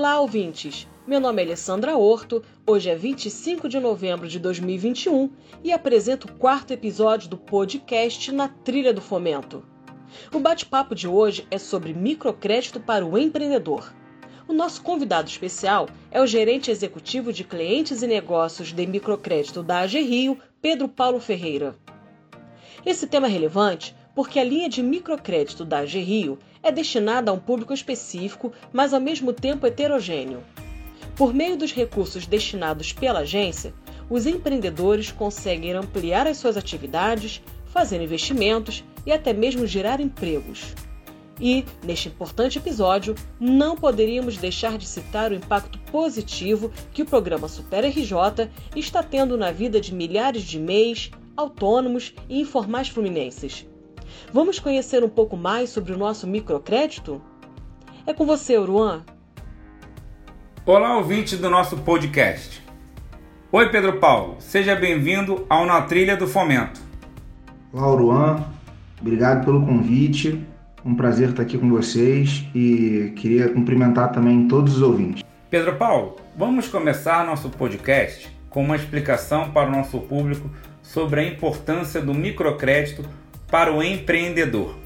Olá, ouvintes! Meu nome é Alessandra Horto, hoje é 25 de novembro de 2021 e apresento o quarto episódio do podcast Na Trilha do Fomento. O bate-papo de hoje é sobre microcrédito para o empreendedor. O nosso convidado especial é o gerente executivo de clientes e negócios de microcrédito da AG Rio, Pedro Paulo Ferreira. Esse tema é relevante porque a linha de microcrédito da AG Rio é destinada a um público específico, mas ao mesmo tempo heterogêneo. Por meio dos recursos destinados pela agência, os empreendedores conseguem ampliar as suas atividades, fazer investimentos e até mesmo gerar empregos. E, neste importante episódio, não poderíamos deixar de citar o impacto positivo que o programa Super RJ está tendo na vida de milhares de MEIs, autônomos e informais fluminenses. Vamos conhecer um pouco mais sobre o nosso microcrédito? É com você, Uruan. Olá, ouvinte do nosso podcast. Oi, Pedro Paulo, seja bem-vindo ao Na Trilha do Fomento. Olá, Uruan, obrigado pelo convite. Um prazer estar aqui com vocês e queria cumprimentar também todos os ouvintes. Pedro Paulo, vamos começar nosso podcast com uma explicação para o nosso público sobre a importância do microcrédito para o empreendedor.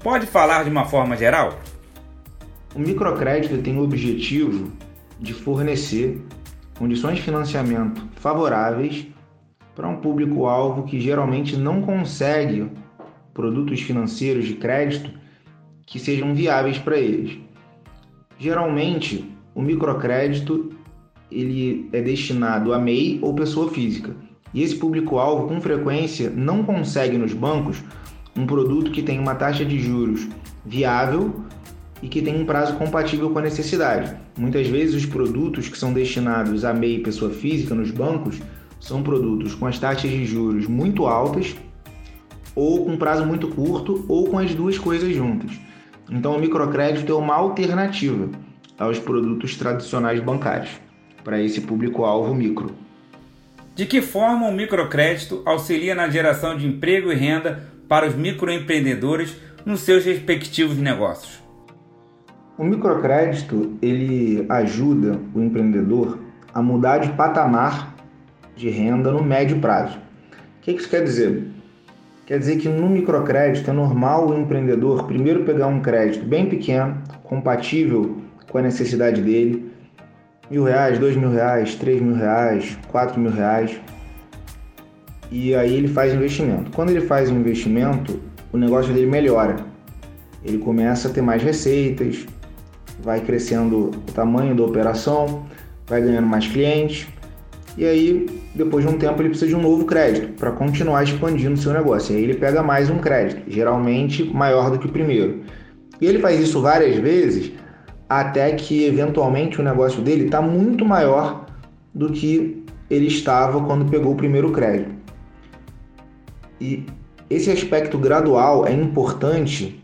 Pode falar de uma forma geral? O microcrédito tem o objetivo de fornecer condições de financiamento favoráveis para um público-alvo que geralmente não consegue produtos financeiros de crédito que sejam viáveis para eles. Geralmente, o microcrédito ele é destinado a MEI ou pessoa física. E esse público-alvo, com frequência, não consegue nos bancos um produto que tem uma taxa de juros viável e que tem um prazo compatível com a necessidade. Muitas vezes, os produtos que são destinados a MEI pessoa física nos bancos são produtos com as taxas de juros muito altas, ou com prazo muito curto, ou com as duas coisas juntas. Então, o microcrédito é uma alternativa aos produtos tradicionais bancários para esse público-alvo micro. De que forma o microcrédito auxilia na geração de emprego e renda para os microempreendedores nos seus respectivos negócios? O microcrédito ele ajuda o empreendedor a mudar de patamar de renda no médio prazo. O que isso quer dizer? Quer dizer que no microcrédito é normal o empreendedor primeiro pegar um crédito bem pequeno, compatível com a necessidade dele, mil reais, dois mil reais, três mil reais, quatro mil reais. E aí ele faz investimento. Quando ele faz o investimento, o negócio dele melhora. Ele começa a ter mais receitas, vai crescendo o tamanho da operação, vai ganhando mais clientes. E aí, depois de um tempo, ele precisa de um novo crédito para continuar expandindo o seu negócio. E aí ele pega mais um crédito, geralmente maior do que o primeiro. E ele faz isso várias vezes até que eventualmente o negócio dele está muito maior do que ele estava quando pegou o primeiro crédito. E esse aspecto gradual é importante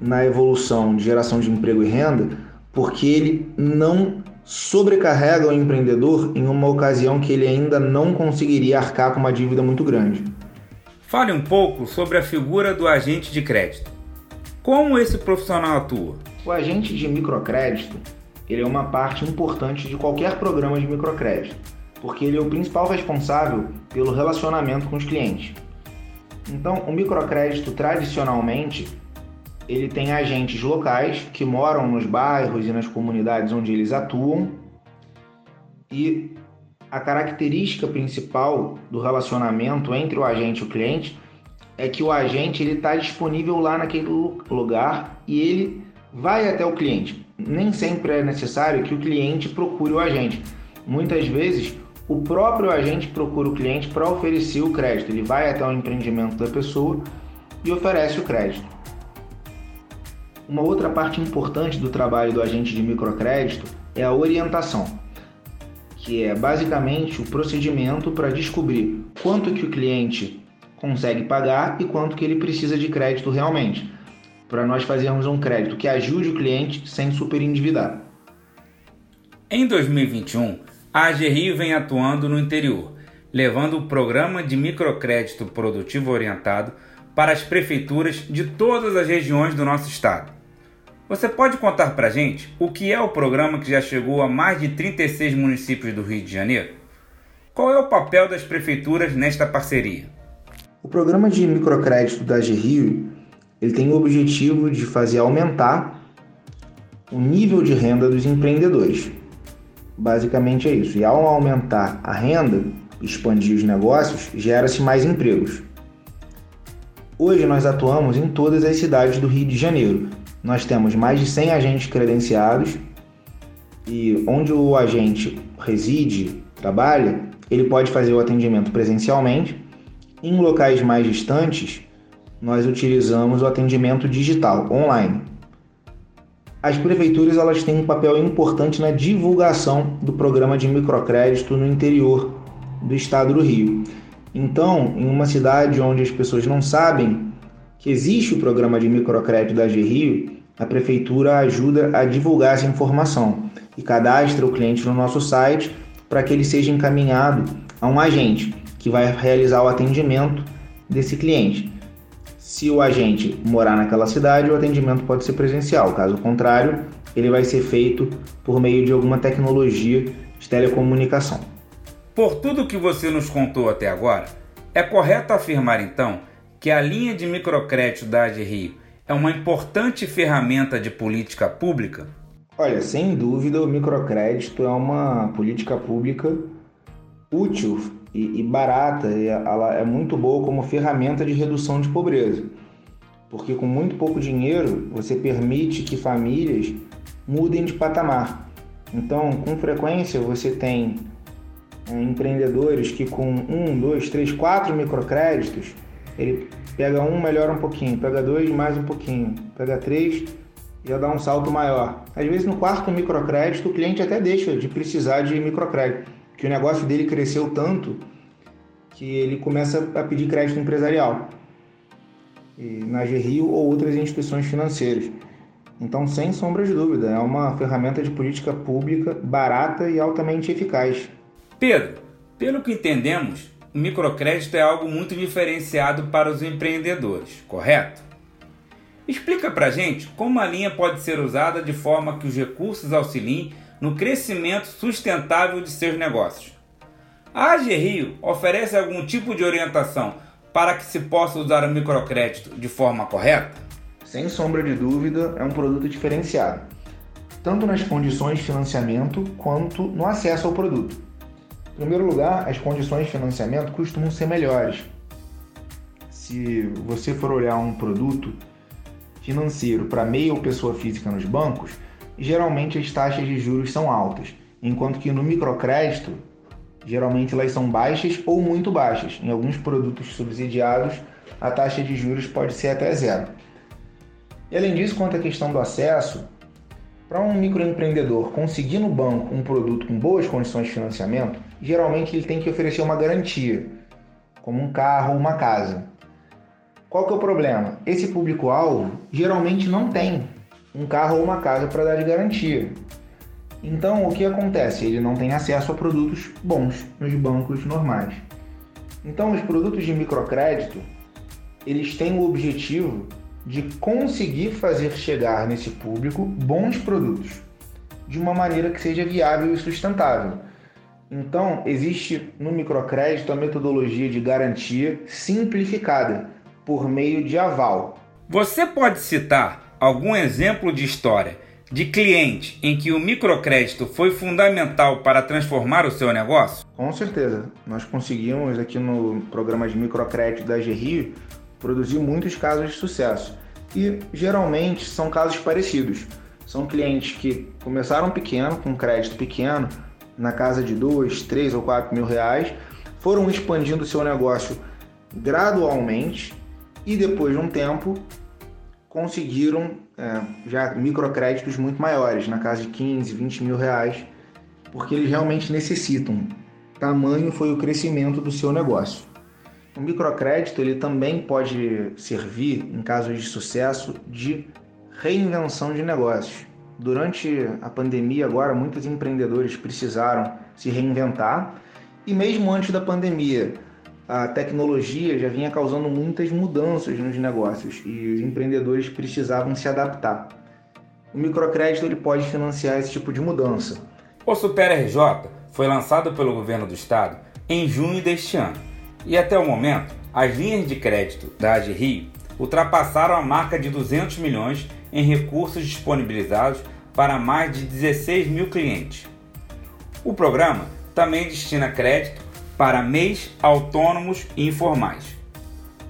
na evolução de geração de emprego e renda, porque ele não sobrecarrega o empreendedor em uma ocasião que ele ainda não conseguiria arcar com uma dívida muito grande. Fale um pouco sobre a figura do agente de crédito. Como esse profissional atua? O agente de microcrédito ele é uma parte importante de qualquer programa de microcrédito, porque ele é o principal responsável pelo relacionamento com os clientes. Então, o microcrédito tradicionalmente ele tem agentes locais que moram nos bairros e nas comunidades onde eles atuam e a característica principal do relacionamento entre o agente e o cliente é que o agente ele está disponível lá naquele lugar e ele vai até o cliente. Nem sempre é necessário que o cliente procure o agente. Muitas vezes, o próprio agente procura o cliente para oferecer o crédito. Ele vai até o empreendimento da pessoa e oferece o crédito. Uma outra parte importante do trabalho do agente de microcrédito é a orientação, que é basicamente o procedimento para descobrir quanto que o cliente consegue pagar e quanto que ele precisa de crédito realmente para nós fazermos um crédito que ajude o cliente sem superendividar. Em 2021, a AG Rio vem atuando no interior, levando o programa de microcrédito produtivo orientado para as prefeituras de todas as regiões do nosso estado. Você pode contar pra gente o que é o programa que já chegou a mais de 36 municípios do Rio de Janeiro? Qual é o papel das prefeituras nesta parceria? O programa de microcrédito da Rio ele tem o objetivo de fazer aumentar o nível de renda dos empreendedores. Basicamente é isso. E ao aumentar a renda, expandir os negócios, gera-se mais empregos. Hoje nós atuamos em todas as cidades do Rio de Janeiro. Nós temos mais de 100 agentes credenciados e onde o agente reside, trabalha, ele pode fazer o atendimento presencialmente. Em locais mais distantes, nós utilizamos o atendimento digital, online. As prefeituras elas têm um papel importante na divulgação do programa de microcrédito no interior do estado do Rio. Então, em uma cidade onde as pessoas não sabem que existe o programa de microcrédito da Rio, a prefeitura ajuda a divulgar essa informação e cadastra o cliente no nosso site para que ele seja encaminhado a um agente que vai realizar o atendimento desse cliente. Se o agente morar naquela cidade, o atendimento pode ser presencial. Caso contrário, ele vai ser feito por meio de alguma tecnologia de telecomunicação. Por tudo que você nos contou até agora, é correto afirmar então que a linha de microcrédito da AGRIO é uma importante ferramenta de política pública? Olha, sem dúvida, o microcrédito é uma política pública útil e, e barata, e ela é muito boa como ferramenta de redução de pobreza. Porque com muito pouco dinheiro você permite que famílias mudem de patamar. Então, com frequência você tem é, empreendedores que com um, dois, três, quatro microcréditos, ele pega um, melhora um pouquinho, pega dois, mais um pouquinho, pega três, já dá um salto maior. Às vezes no quarto microcrédito o cliente até deixa de precisar de microcrédito que o negócio dele cresceu tanto que ele começa a pedir crédito empresarial na GRIO ou outras instituições financeiras. Então, sem sombra de dúvida, é uma ferramenta de política pública barata e altamente eficaz. Pedro, pelo que entendemos, o microcrédito é algo muito diferenciado para os empreendedores, correto? Explica pra gente como a linha pode ser usada de forma que os recursos auxiliem no crescimento sustentável de seus negócios. A AG Rio oferece algum tipo de orientação para que se possa usar o microcrédito de forma correta? Sem sombra de dúvida, é um produto diferenciado, tanto nas condições de financiamento quanto no acesso ao produto. Em primeiro lugar, as condições de financiamento costumam ser melhores. Se você for olhar um produto financeiro para meia ou pessoa física nos bancos, geralmente as taxas de juros são altas, enquanto que no microcrédito, geralmente elas são baixas ou muito baixas. Em alguns produtos subsidiados, a taxa de juros pode ser até zero. E além disso, quanto à questão do acesso, para um microempreendedor conseguir no banco um produto com boas condições de financiamento, geralmente ele tem que oferecer uma garantia, como um carro ou uma casa. Qual que é o problema? Esse público-alvo geralmente não tem um carro ou uma casa para dar de garantia. Então, o que acontece? Ele não tem acesso a produtos bons nos bancos normais. Então, os produtos de microcrédito, eles têm o objetivo de conseguir fazer chegar nesse público bons produtos de uma maneira que seja viável e sustentável. Então, existe no microcrédito a metodologia de garantia simplificada por meio de aval. Você pode citar algum exemplo de história de cliente em que o microcrédito foi fundamental para transformar o seu negócio? Com certeza. Nós conseguimos aqui no programa de microcrédito da GRI produzir muitos casos de sucesso. E geralmente são casos parecidos. São clientes que começaram pequeno, com crédito pequeno, na casa de 2, 3 ou 4 mil reais, foram expandindo o seu negócio gradualmente e depois de um tempo conseguiram é, já microcréditos muito maiores, na casa de 15, 20 mil reais, porque eles realmente necessitam. Tamanho foi o crescimento do seu negócio. O microcrédito ele também pode servir, em casos de sucesso, de reinvenção de negócios. Durante a pandemia, agora, muitos empreendedores precisaram se reinventar e, mesmo antes da pandemia, a tecnologia já vinha causando muitas mudanças nos negócios e os empreendedores precisavam se adaptar. o microcrédito ele pode financiar esse tipo de mudança. O Super RJ foi lançado pelo governo do estado em junho deste ano e até o momento as linhas de crédito da AG Rio ultrapassaram a marca de 200 milhões em recursos disponibilizados para mais de 16 mil clientes. O programa também destina crédito para MEIs autônomos e informais.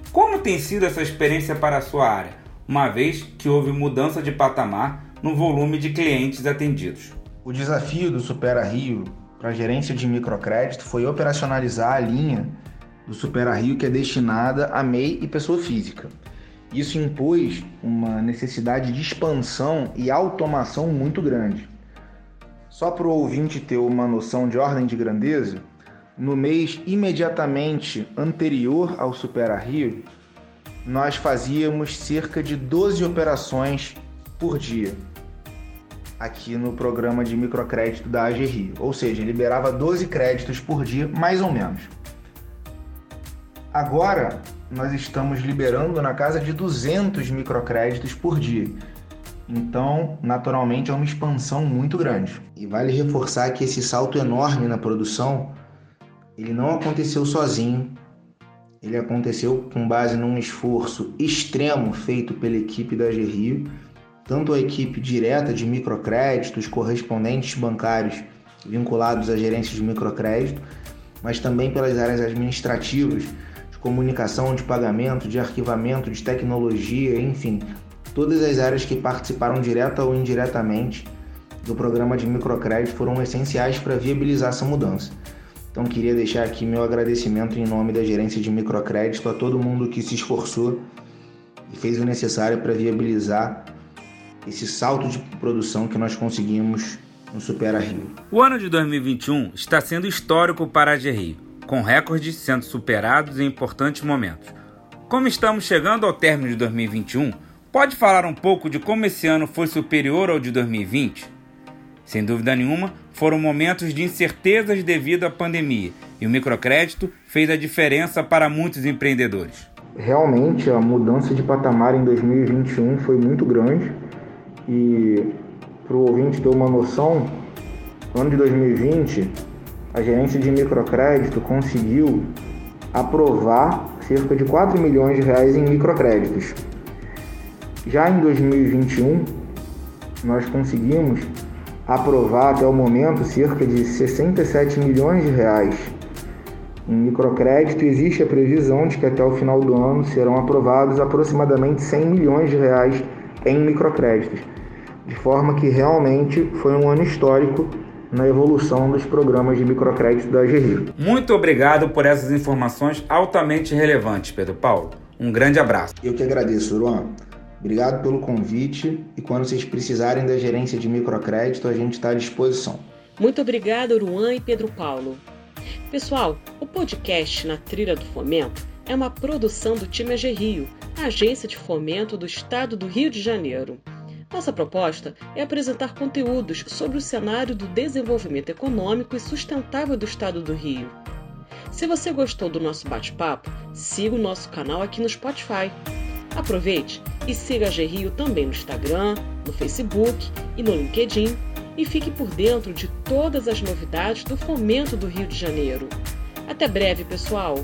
Como tem sido essa experiência para a sua área, uma vez que houve mudança de patamar no volume de clientes atendidos? O desafio do Supera Rio para a gerência de microcrédito foi operacionalizar a linha do Supera Rio que é destinada a MEI e pessoa física. Isso impôs uma necessidade de expansão e automação muito grande. Só para o ouvinte ter uma noção de ordem de grandeza, no mês imediatamente anterior ao Supera Rio, nós fazíamos cerca de 12 operações por dia aqui no programa de microcrédito da AG Rio, ou seja, liberava 12 créditos por dia, mais ou menos. Agora, nós estamos liberando na casa de 200 microcréditos por dia. Então, naturalmente, é uma expansão muito grande. E vale reforçar que esse salto enorme na produção, ele não aconteceu sozinho. Ele aconteceu com base num esforço extremo feito pela equipe da AG Rio tanto a equipe direta de microcréditos, correspondentes bancários vinculados à gerência de microcrédito, mas também pelas áreas administrativas, de comunicação, de pagamento, de arquivamento, de tecnologia, enfim, todas as áreas que participaram direta ou indiretamente do programa de microcrédito foram essenciais para viabilizar essa mudança. Então queria deixar aqui meu agradecimento em nome da gerência de microcrédito a todo mundo que se esforçou e fez o necessário para viabilizar esse salto de produção que nós conseguimos no Supera Rio. O ano de 2021 está sendo histórico para a GRI, com recordes sendo superados em importantes momentos. Como estamos chegando ao término de 2021, pode falar um pouco de como esse ano foi superior ao de 2020? Sem dúvida nenhuma, foram momentos de incertezas devido à pandemia e o microcrédito fez a diferença para muitos empreendedores. Realmente, a mudança de patamar em 2021 foi muito grande e para o ouvinte ter uma noção, no ano de 2020, a gerência de microcrédito conseguiu aprovar cerca de 4 milhões de reais em microcréditos. Já em 2021, nós conseguimos aprovar até o momento cerca de 67 milhões de reais em microcrédito. Existe a previsão de que até o final do ano serão aprovados aproximadamente 100 milhões de reais em microcréditos de forma que realmente foi um ano histórico na evolução dos programas de microcrédito da AGRI. Muito obrigado por essas informações altamente relevantes, Pedro Paulo. Um grande abraço. Eu que agradeço, Luan. Obrigado pelo convite e quando vocês precisarem da gerência de microcrédito, a gente está à disposição. Muito obrigado, Uruan e Pedro Paulo. Pessoal, o podcast Na Trilha do Fomento é uma produção do time AG Rio, a agência de fomento do estado do Rio de Janeiro. Nossa proposta é apresentar conteúdos sobre o cenário do desenvolvimento econômico e sustentável do Estado do Rio. Se você gostou do nosso bate-papo, siga o nosso canal aqui no Spotify. Aproveite e siga a G-Rio também no Instagram, no Facebook e no LinkedIn e fique por dentro de todas as novidades do fomento do Rio de Janeiro. Até breve, pessoal!